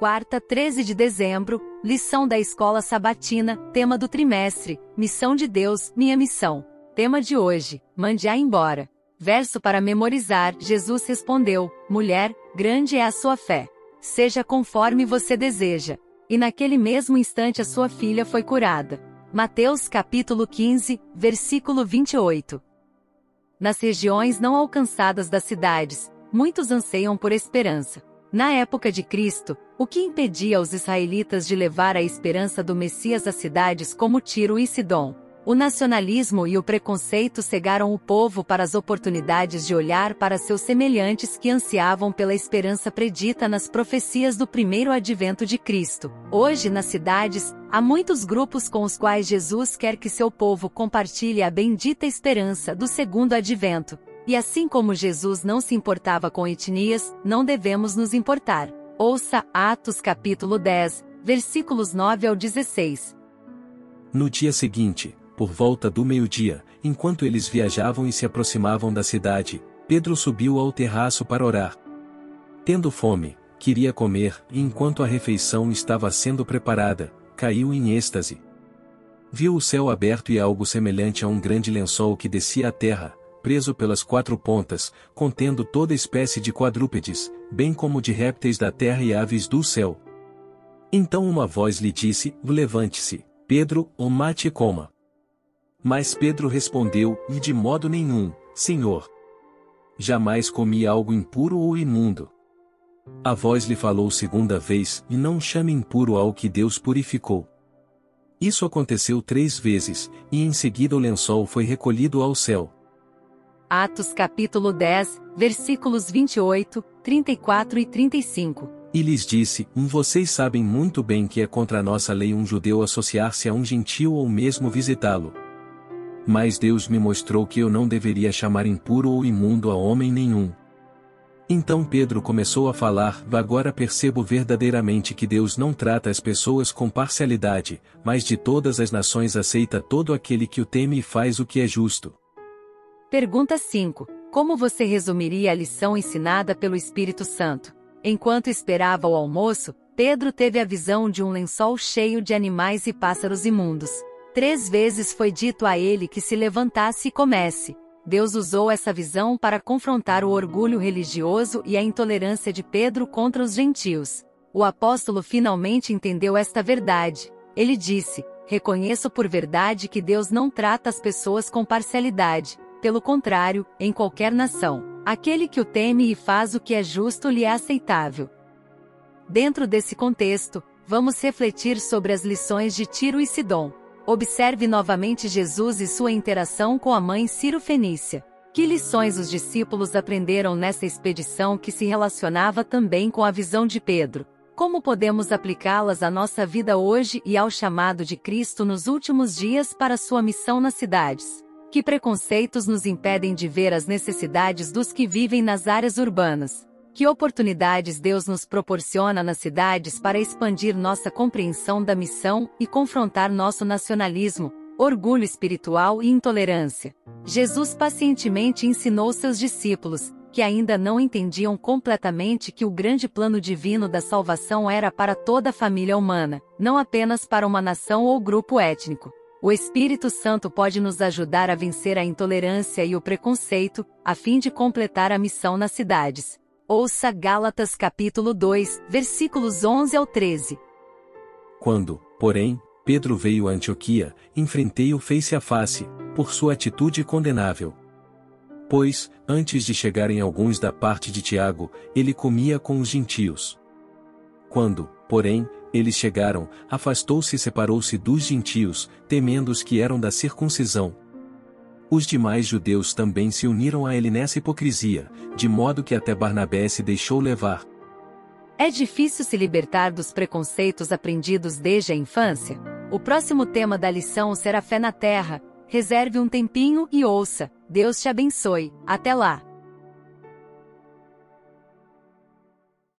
Quarta, 13 de dezembro, lição da escola sabatina, tema do trimestre, missão de Deus, minha missão. Tema de hoje, mande-a embora. Verso para memorizar, Jesus respondeu, mulher, grande é a sua fé. Seja conforme você deseja. E naquele mesmo instante a sua filha foi curada. Mateus capítulo 15, versículo 28. Nas regiões não alcançadas das cidades, muitos anseiam por esperança. Na época de Cristo, o que impedia os israelitas de levar a esperança do Messias a cidades como Tiro e Sidom? O nacionalismo e o preconceito cegaram o povo para as oportunidades de olhar para seus semelhantes que ansiavam pela esperança predita nas profecias do primeiro advento de Cristo. Hoje, nas cidades, há muitos grupos com os quais Jesus quer que seu povo compartilhe a bendita esperança do segundo advento. E assim como Jesus não se importava com etnias, não devemos nos importar. Ouça Atos capítulo 10, versículos 9 ao 16. No dia seguinte, por volta do meio-dia, enquanto eles viajavam e se aproximavam da cidade, Pedro subiu ao terraço para orar. Tendo fome, queria comer, e enquanto a refeição estava sendo preparada, caiu em êxtase. Viu o céu aberto e algo semelhante a um grande lençol que descia à terra, preso pelas quatro pontas, contendo toda espécie de quadrúpedes, bem como de répteis da terra e aves do céu. Então uma voz lhe disse: Levante-se, Pedro, ou mate e coma. Mas Pedro respondeu: E de modo nenhum, Senhor. Jamais comi algo impuro ou imundo. A voz lhe falou segunda vez: E não chame impuro ao que Deus purificou. Isso aconteceu três vezes, e em seguida o lençol foi recolhido ao céu. Atos capítulo 10, versículos 28, 34 e 35. E lhes disse: um Vocês sabem muito bem que é contra a nossa lei um judeu associar-se a um gentil ou mesmo visitá-lo. Mas Deus me mostrou que eu não deveria chamar impuro ou imundo a homem nenhum. Então Pedro começou a falar: Agora percebo verdadeiramente que Deus não trata as pessoas com parcialidade, mas de todas as nações aceita todo aquele que o teme e faz o que é justo. Pergunta 5. Como você resumiria a lição ensinada pelo Espírito Santo? Enquanto esperava o almoço, Pedro teve a visão de um lençol cheio de animais e pássaros imundos. Três vezes foi dito a ele que se levantasse e comesse. Deus usou essa visão para confrontar o orgulho religioso e a intolerância de Pedro contra os gentios. O apóstolo finalmente entendeu esta verdade. Ele disse: Reconheço por verdade que Deus não trata as pessoas com parcialidade. Pelo contrário, em qualquer nação, aquele que o teme e faz o que é justo lhe é aceitável. Dentro desse contexto, vamos refletir sobre as lições de Tiro e Sidom. Observe novamente Jesus e sua interação com a mãe Ciro Fenícia. Que lições os discípulos aprenderam nessa expedição que se relacionava também com a visão de Pedro? Como podemos aplicá-las à nossa vida hoje e ao chamado de Cristo nos últimos dias para sua missão nas cidades? Que preconceitos nos impedem de ver as necessidades dos que vivem nas áreas urbanas? Que oportunidades Deus nos proporciona nas cidades para expandir nossa compreensão da missão e confrontar nosso nacionalismo, orgulho espiritual e intolerância? Jesus pacientemente ensinou seus discípulos, que ainda não entendiam completamente que o grande plano divino da salvação era para toda a família humana, não apenas para uma nação ou grupo étnico. O Espírito Santo pode nos ajudar a vencer a intolerância e o preconceito, a fim de completar a missão nas cidades. Ouça Gálatas capítulo 2, versículos 11 ao 13. Quando, porém, Pedro veio a Antioquia, enfrentei-o face a face, por sua atitude condenável. Pois, antes de chegarem alguns da parte de Tiago, ele comia com os gentios. Quando, porém, eles chegaram, afastou-se e separou-se dos gentios, temendo os que eram da circuncisão. Os demais judeus também se uniram a ele nessa hipocrisia, de modo que até Barnabé se deixou levar. É difícil se libertar dos preconceitos aprendidos desde a infância? O próximo tema da lição será fé na terra. Reserve um tempinho e ouça. Deus te abençoe. Até lá!